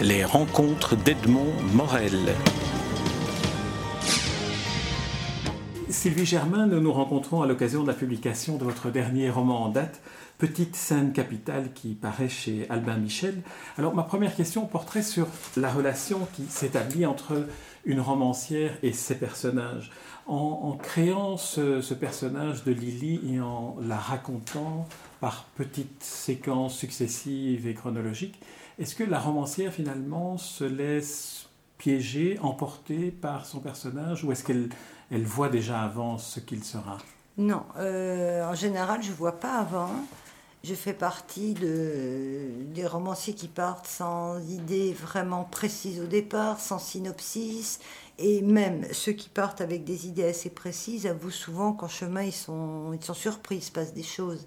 Les rencontres d'Edmond Morel. Sylvie Germain, nous nous rencontrons à l'occasion de la publication de votre dernier roman en date, Petite scène capitale, qui paraît chez Albin Michel. Alors, ma première question porterait sur la relation qui s'établit entre une romancière et ses personnages. En, créant ce, personnage de Lily et en la racontant par petites séquences successives et chronologiques, est-ce que la romancière finalement se laisse piéger, emporter par son personnage, ou est-ce qu'elle elle voit déjà avant ce qu'il sera? Non, euh, en général, je vois pas avant. Je fais partie de, des romanciers qui partent sans idée vraiment précise au départ, sans synopsis, et même ceux qui partent avec des idées assez précises avouent souvent qu'en chemin ils sont, ils sont surpris, il se passe des choses.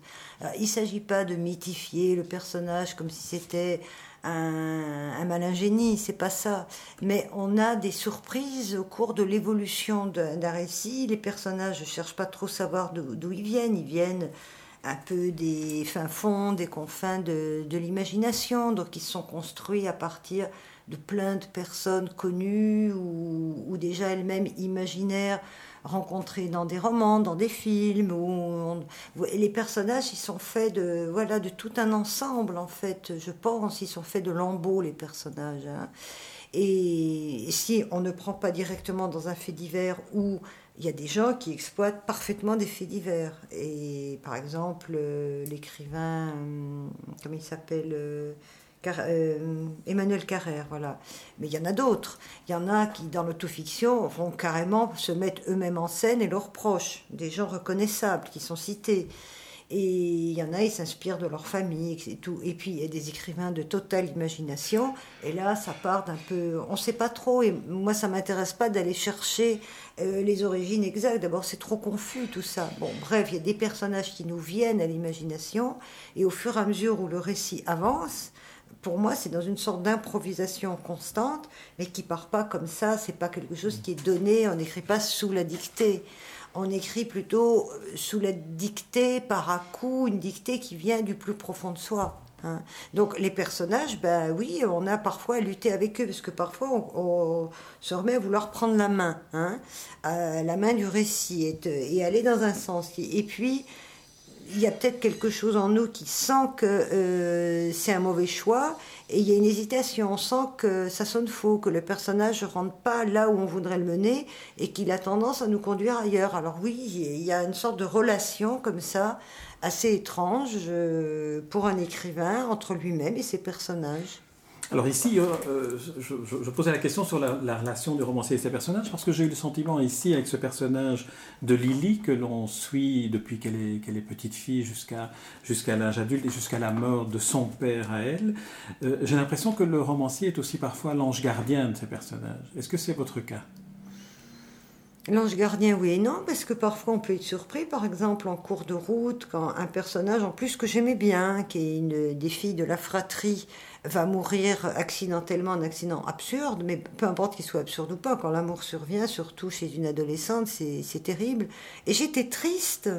il ne s'agit pas de mythifier le personnage comme si c'était un, un malin génie, c'est pas ça. Mais on a des surprises au cours de l'évolution d'un récit. Les personnages ne cherchent pas trop savoir d'où ils viennent. Ils viennent un peu des fins fonds, des confins de, de l'imagination. Donc ils sont construits à partir de plein de personnes connues ou, ou déjà elles-mêmes imaginaires rencontrés dans des romans, dans des films. Où les personnages, ils sont faits de, voilà, de tout un ensemble, en fait, je pense. Ils sont faits de lambeaux, les personnages. Hein. Et si on ne prend pas directement dans un fait divers où il y a des gens qui exploitent parfaitement des faits divers. Et par exemple, euh, l'écrivain, hum, comment il s'appelle euh, euh, Emmanuel Carrère, voilà. Mais il y en a d'autres. Il y en a qui, dans l'autofiction, vont carrément se mettre eux-mêmes en scène et leurs proches, des gens reconnaissables qui sont cités. Et il y en a, ils s'inspirent de leur famille et tout. Et puis, il y a des écrivains de totale imagination. Et là, ça part d'un peu... On ne sait pas trop. Et moi, ça m'intéresse pas d'aller chercher euh, les origines exactes. D'abord, c'est trop confus, tout ça. Bon, bref, il y a des personnages qui nous viennent à l'imagination. Et au fur et à mesure où le récit avance, pour moi, c'est dans une sorte d'improvisation constante, mais qui part pas comme ça. C'est pas quelque chose qui est donné. On n'écrit pas sous la dictée. On écrit plutôt euh, sous la dictée, par à coup, une dictée qui vient du plus profond de soi. Hein. Donc les personnages, ben oui, on a parfois à lutter avec eux, parce que parfois on, se remet à vouloir prendre la main, hein, la main du récit, et, et aller dans un sens. Et puis, il y a peut-être quelque chose en nous qui sent que euh, c'est un mauvais choix et il y a une hésitation. On sent que ça sonne faux, que le personnage ne rentre pas là où on voudrait le mener et qu'il a tendance à nous conduire ailleurs. Alors oui, il y a une sorte de relation comme ça, assez étrange euh, pour un écrivain entre lui-même et ses personnages. Alors ici, euh, euh, je, posais la question sur la, relation du romancier et ses personnages, parce que j'ai eu le sentiment ici, avec ce personnage de Lily, que l'on suit depuis qu'elle est, petite fille jusqu'à l'âge adulte et jusqu'à la mort de son père à elle, euh, j'ai l'impression que le romancier est aussi parfois l'ange gardien de ces personnages. Est-ce que c'est votre cas? L'ange gardien, oui et non, parce que parfois on peut être surpris, par exemple en cours de route, quand un personnage, en plus que j'aimais bien, qui est une des filles de la fratrie, va mourir accidentellement, un accident absurde, mais peu importe qu'il soit absurde ou pas, quand l'amour survient, surtout chez une adolescente, c'est terrible. Et j'étais triste.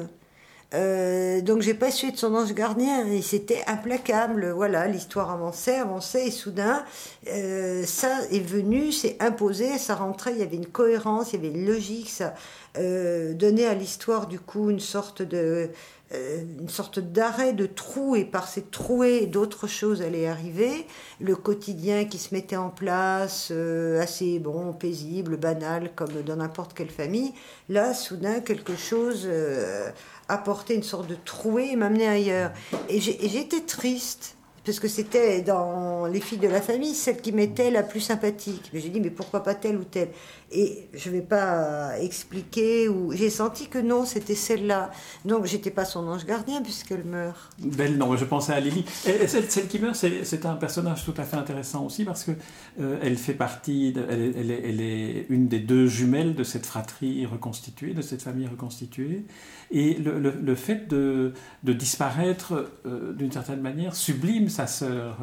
Euh, donc j'ai pas su de son ange gardien et c'était implacable. Voilà, l'histoire avançait, avançait et soudain euh, ça est venu, c'est imposé, ça rentrait, il y avait une cohérence, il y avait une logique, ça euh, donnait à l'histoire du coup une sorte de une sorte d'arrêt de trou et par ces trouées d'autres choses allaient arriver. Le quotidien qui se mettait en place euh, assez bon paisible banal comme dans n'importe quelle famille là soudain quelque chose euh, apportait une sorte de trouée et m'amenait ailleurs. Et j'étais triste parce que c'était dans les filles de la famille celle qui m'était la plus sympathique. Mais j'ai dit, mais pourquoi pas telle ou telle? Et je ne vais pas expliquer, ou j'ai senti que non, c'était celle-là. Donc j'étais pas son ange gardien puisqu'elle meurt. Belle, non, je pensais à Lily. Et celle, celle qui meurt, c'est un personnage tout à fait intéressant aussi parce que euh, elle fait partie, elle, est, elle, est, une des deux jumelles de cette fratrie reconstituée, de cette famille reconstituée. Et le, le, fait de, de disparaître euh, d'une certaine manière sublime sa sœur,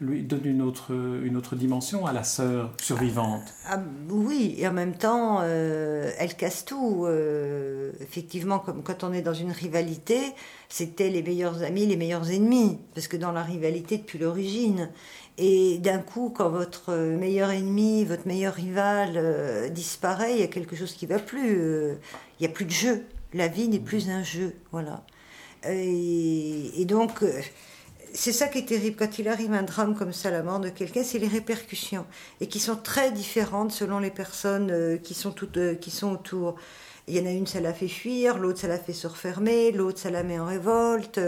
lui donne une autre, une autre dimension à la sœur survivante. Ah, oui, et en même temps, euh, elle casse tout. Euh, effectivement, comme quand on est dans une rivalité, c'était les meilleurs amis, les meilleurs ennemis, parce que dans la rivalité depuis l'origine. Et d'un coup, quand votre meilleur ennemi, votre meilleur rival euh, disparaît, il y a quelque chose qui va plus. il n'y a plus de jeu. La vie n'est plus un jeu. Voilà. Et, donc, c'est ça qui est terrible. Quand il arrive un drame comme ça, la mort de quelqu'un, c'est les répercussions. Et qui sont très différentes selon les personnes euh, qui, sont toutes, euh, qui sont autour. Il y en a une, ça la fait fuir, l'autre, ça la fait se refermer, l'autre, ça la met en révolte.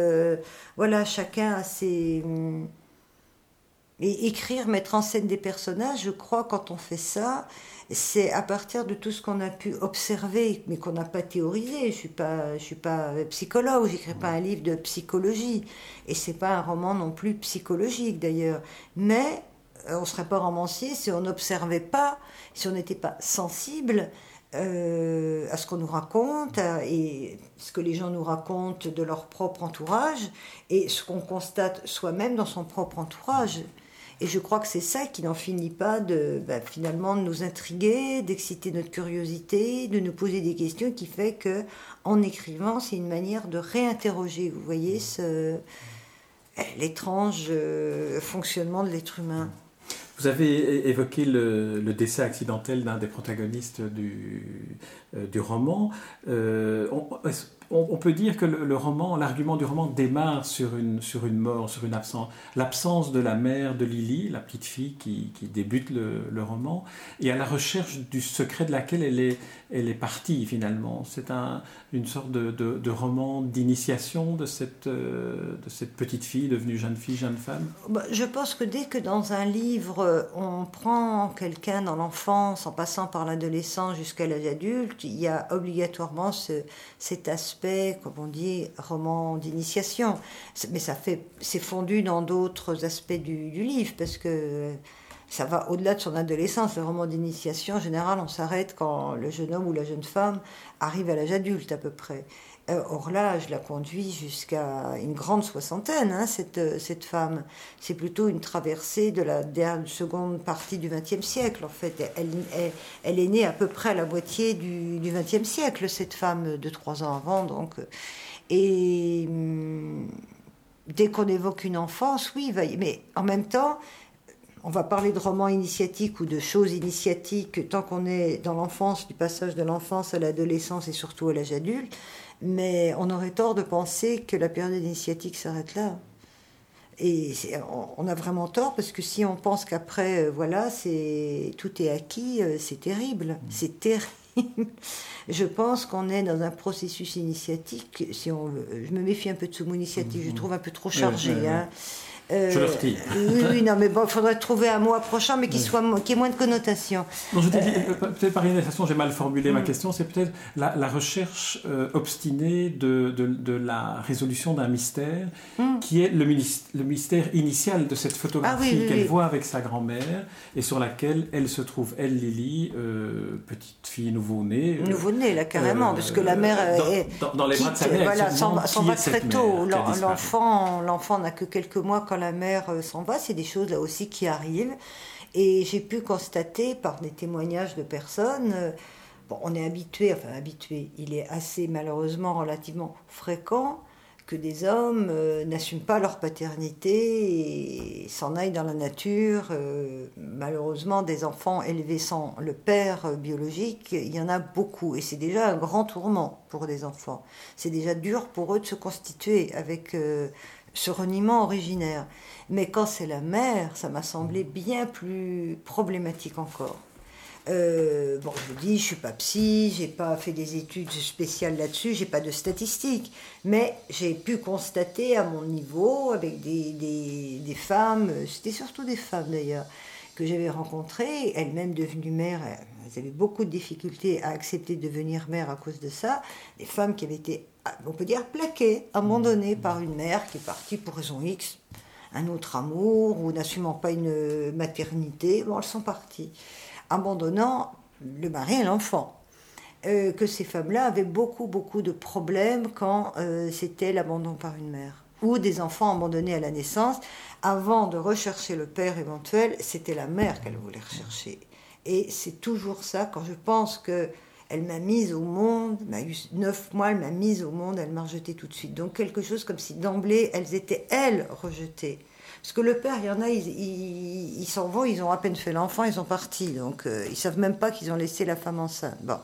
voilà, chacun a ses. Hum, écrire, mettre en scène des personnages, je crois, quand on fait ça, c'est à partir de tout ce qu'on a pu observer, mais qu'on n'a pas théorisé. Je suis suis pas psychologue, j'écris pas un livre de psychologie, et c'est pas un roman non plus psychologique d'ailleurs. Mais euh, on serait pas romancier si on n'observait pas, si on n'était pas sensible euh, à ce qu'on nous raconte et ce que les gens nous racontent de leur propre entourage et ce qu'on constate soi-même dans son propre entourage. Et je crois que c'est ça qui n'en finit pas de bah, finalement nous intriguer, d'exciter notre curiosité, de nous poser des questions, qui fait que en écrivant, c'est une manière de réinterroger. Vous voyez ce l'étrange euh, fonctionnement de l'être humain. Vous avez évoqué le, décès accidentel d'un des protagonistes du, euh, roman. Euh, peut dire que le, roman, l'argument du roman démarre sur une, sur une mort, sur une absence. L'absence de la mère de Lily, la petite fille qui, débute le, roman, et à la recherche du secret de laquelle elle est, elle est partie finalement. C'est un, une sorte de, roman d'initiation de cette, euh, de cette petite fille devenue jeune fille, jeune femme. Bah, je pense que dès que dans un livre, on prend quelqu'un dans l'enfance en passant par l'adolescence jusqu'à l'âge adulte, il y a obligatoirement ce, cet aspect comme on dit, roman d'initiation. Mais ça fait, c'est fondu dans d'autres aspects du, livre, parce que ça va au-delà de son adolescence. Le roman d'initiation, en général, on s'arrête quand le jeune homme ou la jeune femme arrive à l'âge adulte, à peu près. Euh, or là, je la conduis jusqu'à une grande soixantaine, hein, cette, cette femme. C'est plutôt une traversée de la dernière, seconde partie du XXe siècle, en fait. Elle, est née à peu près à la moitié du XXe siècle, cette femme de trois ans avant, donc. Et hum, dès qu'on évoque une enfance, oui, mais en même temps, on va parler de romans initiatiques ou de choses initiatiques tant qu'on est dans l'enfance, du passage de l'enfance à l'adolescence et surtout à l'âge adulte. Mais on aurait tort de penser que la période initiatique s'arrête là. Et on a vraiment tort parce que si on pense qu'après, euh, voilà, c'est tout est acquis, euh, c'est terrible, mmh. c'est terrible. je pense qu'on est dans un processus initiatique. Si on, je me méfie un peu de ce mot initiatique, je mmh. trouve un peu trop chargé. Hein. Euh, je le retire. Oui, oui, non, mais bon, il faudrait trouver un mot approchant, mais qui, soit, qui ait moins de connotation. Non, je euh, peut-être par une façon, j'ai mal formulé ma mm. question, c'est peut-être la, recherche euh, obstinée de, de, la résolution d'un mystère, mm. qui est le, le, mystère initial de cette photographie ah qu'elle voit avec sa grand-mère, et sur laquelle elle se trouve, elle, Lily, petite fille nouveau-née. nouveau-née, là, carrément, parce que la mère est. Dans, les bras de sa mère, voilà, s'en va très tôt. L'enfant n'a que quelques mois quand la mère euh, s'en va, c'est des choses là aussi qui arrivent. Et j'ai pu constater par des témoignages de personnes, euh, bon, on est habitué, enfin habitué, il est assez malheureusement relativement fréquent que des hommes euh, n'assument pas leur paternité et s'en aillent dans la nature. malheureusement, des enfants élevés sans le père biologique, il y en a beaucoup. Et c'est déjà un grand tourment pour des enfants. C'est déjà dur pour eux de se constituer avec ce reniement originaire. Mais quand c'est la mère, ça m'a semblé bien plus problématique encore. Euh, bon, je vous dis, je suis pas psy, j'ai pas fait des études spéciales là-dessus, j'ai pas de statistiques, mais j'ai pu constater à mon niveau, avec des, des, des femmes, c'était surtout des femmes d'ailleurs, que j'avais rencontrées, elles-mêmes devenues mères, elles avaient beaucoup de difficultés à accepter de devenir mère à cause de ça, des femmes qui avaient été on peut dire plaqué, abandonné par une mère qui est partie pour raison X, un autre amour, ou n'assumant pas une maternité. Bon, elles sont parties, abandonnant le mari et l'enfant. Euh, que ces femmes-là avaient beaucoup, beaucoup de problèmes quand euh, c'était l'abandon par une mère. ou des enfants abandonnés à la naissance. Avant de rechercher le père éventuel, c'était la mère qu'elle voulait rechercher. Et c'est toujours ça, quand je pense que elle m'a mise au monde, m'a eu neuf mois, elle m'a mise au monde, elle m'a rejetée tout de suite. Donc quelque chose comme si d'emblée, elles étaient, elles, rejetées. Parce que le père, il y en a, ils s'en vont, ils ont à peine fait l'enfant, ils sont partis. Donc euh, ils savent même pas qu'ils ont laissé la femme enceinte. Bon,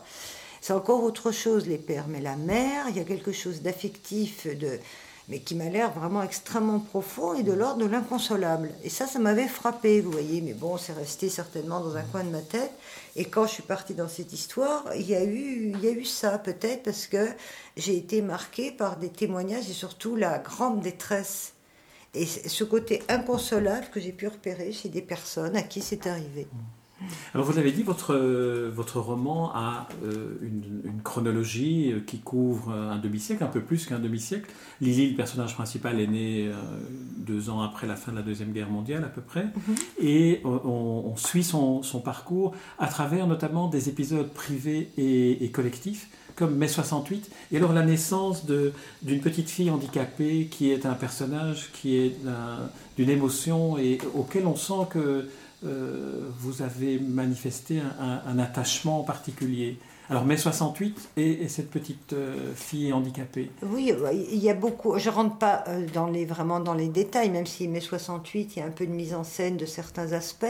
c'est encore autre chose, les pères. Mais la mère, il y a quelque chose d'affectif, de mais qui m'a l'air vraiment extrêmement profond et de l'ordre de l'inconsolable. Et ça, ça m'avait frappé, vous voyez, mais bon, c'est resté certainement dans un coin de ma tête. Et quand je suis partie dans cette histoire, il y a eu, il y a eu ça, peut-être parce que j'ai été marquée par des témoignages et surtout la grande détresse et ce côté inconsolable que j'ai pu repérer chez des personnes à qui c'est arrivé. Alors vous l'avez dit, votre, votre roman a euh, une, chronologie euh, qui couvre un demi-siècle, un peu plus qu'un demi-siècle. Lily, le personnage principal, est né euh, deux ans après la fin de la Deuxième Guerre mondiale à peu près. Mhm. Et on, suit son, parcours à travers notamment des épisodes privés et, collectifs comme mai 68, et alors la naissance d'une petite fille handicapée qui est un personnage qui est d'une émotion et auquel on sent que euh, vous avez manifesté un, attachement particulier. Alors mai 68 et, cette petite euh, fille handicapée. Oui, il y a beaucoup. Je rentre pas euh, dans les vraiment dans les détails, même si mai 68 il y a un peu de mise en scène de certains aspects.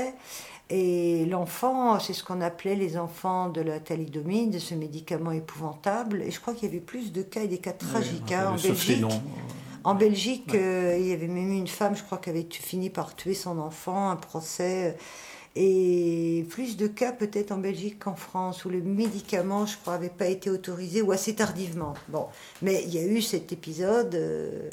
Et l'enfant, c'est ce qu'on appelait les enfants de la thalidomide, de ce médicament épouvantable. Et je crois qu'il y avait plus de cas et des cas tragiques hein, en Belgique. En Belgique, euh, il y avait même une femme, je crois, qui avait fini par tuer son enfant, un procès. Et plus de cas peut-être en Belgique qu'en France, où le médicament, je crois, n'avait pas été autorisé, ou assez tardivement. Bon, mais il y a eu cet épisode euh,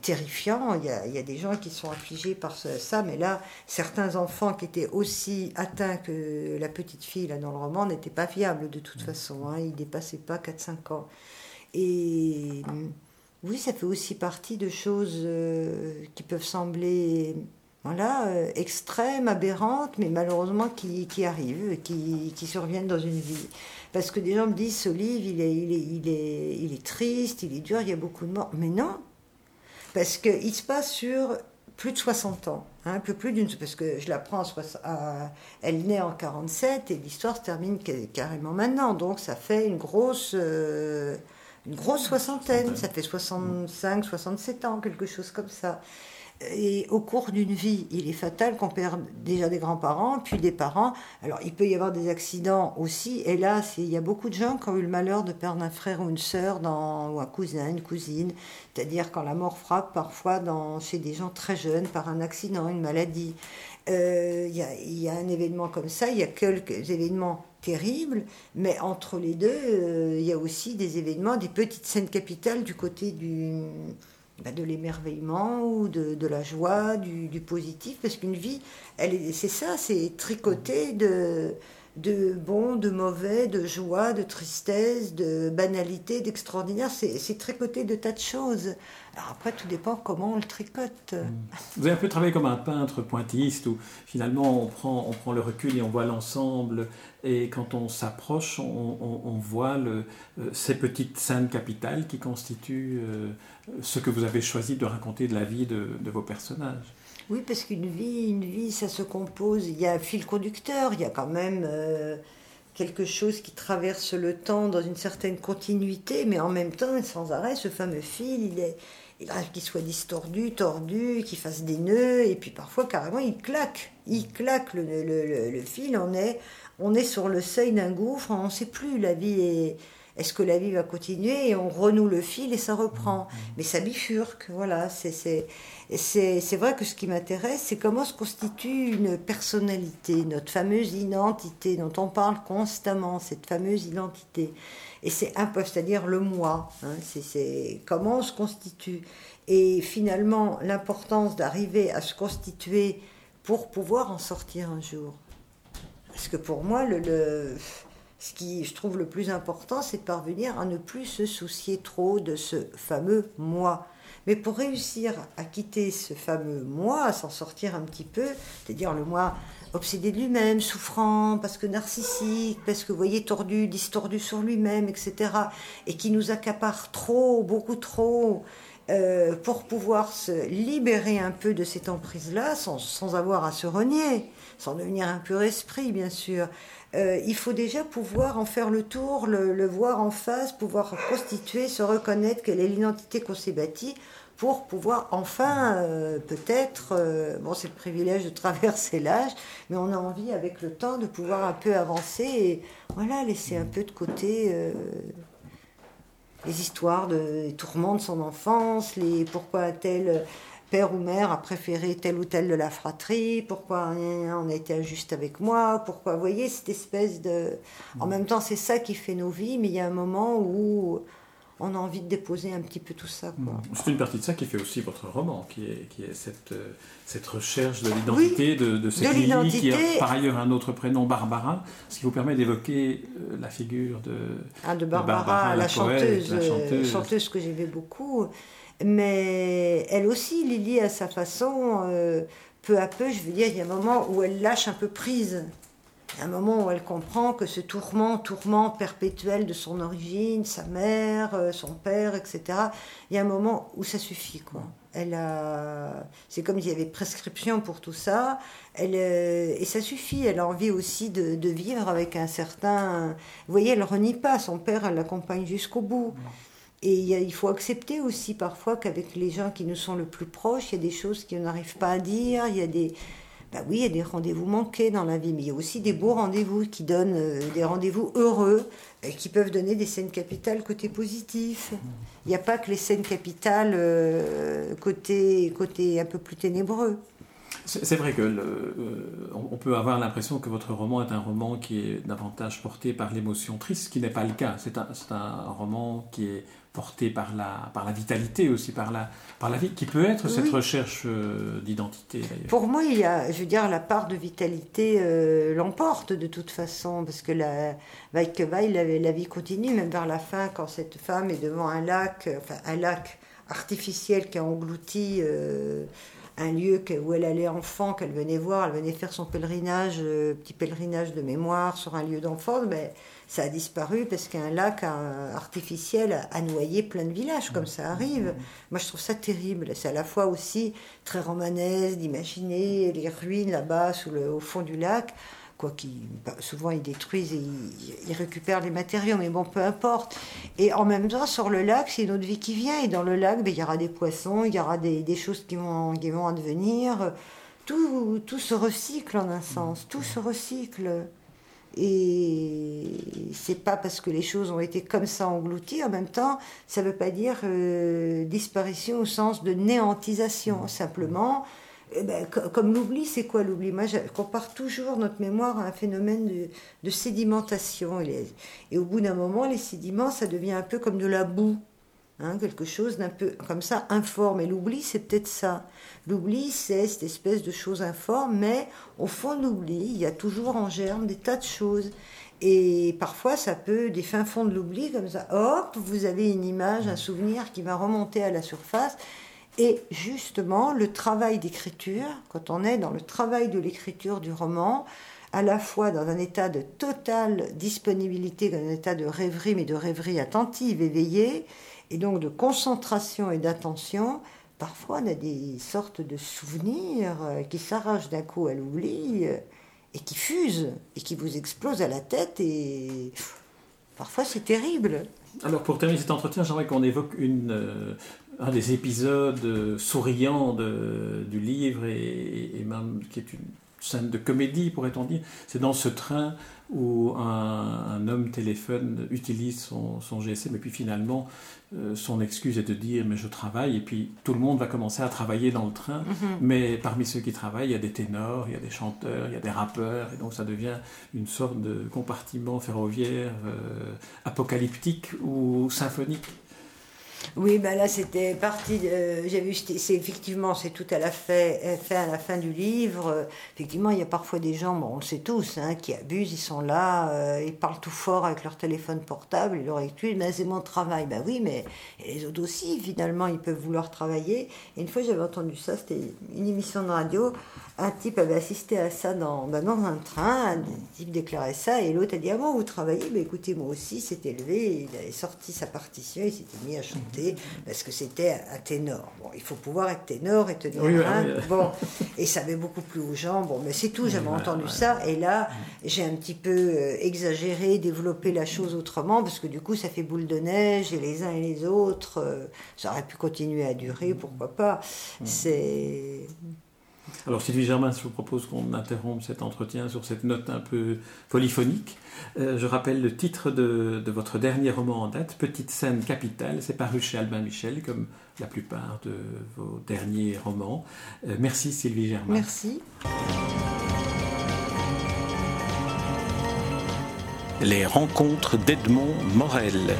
terrifiant. Il y, a, il y, a, des gens qui sont affligés par ça, mais là, certains enfants qui étaient aussi atteints que la petite fille là, dans le roman n'étaient pas fiables de toute façon. Hein, ils ne dépassaient pas 4-5 ans. Et oui, ça fait aussi partie de choses euh, qui peuvent sembler voilà, euh, extrêmes, aberrantes, mais malheureusement qui, qui arrivent, qui, qui, surviennent dans une vie. Parce que des gens me disent, ce livre, il est, il est, il est, il est triste, il est dur, il y a beaucoup de morts. Mais non, parce qu'il se passe sur plus de 60 ans, hein, un peu plus d'une... Parce que je la prends, elle naît en 47 et l'histoire se termine carrément maintenant. Donc ça fait une grosse... Euh, une grosse soixantaine, ça fait 65, 67 ans, quelque chose comme ça. Et au cours d'une vie, il est fatal qu'on perde déjà des grands-parents, puis des parents. Alors, il peut y avoir des accidents aussi. Et là, il y a beaucoup de gens qui ont eu le malheur de perdre un frère ou une sœur, ou un cousin, une cousine. C'est-à-dire quand la mort frappe parfois dans, chez des gens très jeunes par un accident, une maladie. Euh, il y, a, un événement comme ça, il y a quelques événements terribles, mais entre les deux, euh, il y a aussi des événements, des petites scènes capitales du côté du, de l'émerveillement ou de, la joie, du, du positif, parce qu'une vie, c'est ça, c'est tricoté de de bon, de mauvais, de joie, de tristesse, de banalité, d'extraordinaire. C'est tricoté de tas de choses. Après, tout dépend comment on le tricote. Mm. Vous avez un peu travaillé comme un peintre pointilliste où finalement on prend, on prend le recul et on voit l'ensemble. Et quand on s'approche, on, voit euh, ces petites scènes capitales qui constituent euh, ce que vous avez choisi de raconter de la vie de vos personnages. Oui, parce qu'une vie, une vie, ça se compose. Il y a un fil conducteur, il y a quand même euh, quelque chose qui traverse le temps dans une certaine continuité, mais en même temps, sans arrêt, ce fameux fil, il est, il arrive qu'il soit distordu, tordu, qu'il fasse des nœuds, et puis parfois carrément il claque. Il claque le, fil, on est, on est sur le seuil d'un gouffre, on ne sait plus, la vie est est-ce que la vie va continuer et on renoue le fil et ça reprend. Mmh. Mais ça bifurque, voilà. C'est vrai que ce qui m'intéresse, c'est comment se constitue une personnalité, notre fameuse identité dont on parle constamment, cette fameuse identité. Et c'est un peu, c'est-à-dire le moi. Hein, c'est comment on se constitue. Et finalement, l'importance d'arriver à se constituer pour pouvoir en sortir un jour. Parce que pour moi, le ce qui, je trouve, le plus important, c'est de parvenir à ne plus se soucier trop de ce fameux moi. Mais pour réussir à quitter ce fameux moi, à s'en sortir un petit peu, c'est-à-dire le moi obsédé de lui-même, souffrant, parce que narcissique, parce que, vous voyez, tordu, distordu sur lui-même, etc., et qui nous accapare trop, beaucoup trop, euh, pour pouvoir se libérer un peu de cette emprise-là, sans, avoir à se renier, sans devenir un pur esprit, bien sûr. Euh, il faut déjà pouvoir en faire le tour, le, voir en face, pouvoir constituer, se reconnaître quelle est l'identité qu'on s'est bâtie pour pouvoir enfin, euh, peut-être, bon, c'est le privilège de traverser l'âge, mais on a envie avec le temps de pouvoir un peu avancer et voilà, laisser un peu de côté les histoires de, tourments de son enfance, les pourquoi tel père ou mère a préféré tel ou tel de la fratrie, pourquoi on a été injuste avec moi, pourquoi, vous voyez, cette espèce de... En même temps, c'est ça qui fait nos vies, mais il y a un moment où on a envie de déposer un petit peu tout ça. C'est une partie de ça qui fait aussi votre roman, qui est, qui est cette, euh, cette recherche de l'identité de, de cette Lily, qui a par ailleurs un autre prénom, Barbara, ce qui vous permet d'évoquer euh, la figure de, ah, de, Barbara, la, chanteuse, la, chanteuse, chanteuse, que j'aimais beaucoup. Mais elle aussi, Lily, à sa façon, euh, peu à peu, je veux dire, il y a un moment où elle lâche un peu prise un moment où elle comprend que ce tourment, tourment perpétuel de son origine, sa mère, euh, son père, etc., il y a un moment où ça suffit. Elle a... C'est comme s'il y avait prescription pour tout ça. Euh, et ça suffit. Elle a envie aussi de, de, vivre avec un certain. Vous voyez, elle renie pas. Son père, elle l'accompagne jusqu'au bout. Et il faut accepter aussi parfois qu'avec les gens qui nous sont le plus proches, il y a des choses qu'on n'arrive pas à dire. Il y a des, bah oui, il y a des rendez-vous manqués dans la vie, mais il y a aussi des beaux rendez-vous qui donnent euh, des rendez-vous heureux, et qui peuvent donner des scènes capitales côté positif. Il n'y a pas que les scènes capitales euh, côté, côté un peu plus ténébreux. C'est vrai que le, euh, on peut avoir l'impression que votre roman est un roman qui est davantage porté par l'émotion triste, ce qui n'est pas le cas. C'est un, un, roman qui est porté par la, par la vitalité aussi, par la, par la vie, qui peut être cette recherche euh, d'identité Pour moi, il y a, je veux dire, la part de vitalité euh, l'emporte de toute façon, parce que la, la, la vie continue, même vers la fin, quand cette femme est devant un lac, enfin un lac artificiel qui a englouti euh, un lieu où elle allait enfant, qu'elle venait voir, elle venait faire son pèlerinage, petit pèlerinage de mémoire sur un lieu d'enfance, mais ça a disparu parce qu'un lac artificiel a noyé plein de villages, comme ça arrive. Moi, je trouve ça terrible. C'est à la fois aussi très romanesque d'imaginer les ruines là-bas, au fond du lac. Quoi bah, souvent ils détruisent et ils, récupèrent les matériaux, mais bon, peu importe. Et en même temps, sur le lac, c'est une autre vie qui vient. Et dans le lac, ben, il y aura des poissons, il y aura des, choses qui vont, qui vont advenir. Tout, tout se recycle en un sens, tout se recycle. Et c'est pas parce que les choses ont été comme ça englouties, en même temps, ça veut pas dire euh, disparition au sens de néantisation. Simplement, eh ben, comme l'oubli, c'est quoi l'oubli? Moi, je compare toujours notre mémoire à un phénomène de, sédimentation. et au bout d'un moment, les sédiments, ça devient un peu comme de la boue. Hein, quelque chose d'un peu comme ça, informe. Et l'oubli, c'est peut-être ça. L'oubli, c'est cette espèce de chose informe, mais au fond de l'oubli, il y a toujours en germe des tas de choses. Et parfois, ça peut, des fins fonds de l'oubli, comme ça, hop, vous avez une image, un souvenir qui va remonter à la surface. Et justement, le travail d'écriture, quand on est dans le travail de l'écriture du roman, à la fois dans un état de totale disponibilité, dans un état de rêverie, mais de rêverie attentive, éveillée, et donc de concentration et d'attention, parfois on a des sortes de souvenirs euh, qui s'arrachent d'un coup à l'oubli euh, et qui fusent et qui vous explosent à la tête et parfois c'est terrible. Alors pour terminer cet entretien, j'aimerais qu'on évoque une, euh, un des épisodes souriants de, du livre et, et, même qui est une scène de comédie pourrait-on dire. C'est dans ce train où un, homme téléphone, utilise son, son, GSM et puis finalement euh, son excuse est de dire mais je travaille et puis tout le monde va commencer à travailler dans le train mhm. mais parmi ceux qui travaillent il y a des ténors, il y a des chanteurs, il y a des rappeurs et donc ça devient une sorte de compartiment ferroviaire euh, apocalyptique ou symphonique. Oui, ben là c'était parti. J'ai vu, c'est effectivement, c'est tout à la fait, fait à la fin du livre. Effectivement, il y a parfois des gens, bon, on le sait tous, hein, qui abusent. Ils sont là, euh, ils parlent tout fort avec leur téléphone portable, ils leur expliquent, mais c'est mon travail. Ben oui, mais les autres aussi, finalement, ils peuvent vouloir travailler. Et une fois, j'avais entendu ça. C'était une émission de radio. Un type avait assisté à ça dans, ben, dans un train. Un type déclarait ça, et l'autre a dit ah bon, vous travaillez? Ben écoutez, moi aussi, c'est élevé. Il avait sorti sa partition, il s'était mis à chanter parce que c'était un ténor. Bon, il faut pouvoir être ténor et tenir Oui, oui, un. oui. Bon, et ça avait beaucoup plus aux gens. Bon, mais c'est tout, j'avais entendu ça. Et là, j'ai un petit peu euh, exagéré, développé la chose autrement parce que du coup, ça fait boule de neige et les uns et les autres, euh, ça aurait pu continuer à durer, pourquoi pas. C'est. Alors Sylvie Germain, je vous propose qu'on interrompe cet entretien sur cette note un peu polyphonique. Euh, je rappelle le titre de, de votre dernier roman en date, Petite scène capitale. C'est paru chez Albin Michel, comme la plupart de vos derniers romans. Euh, merci Sylvie Germain. Merci. Les rencontres d'Edmond Morel.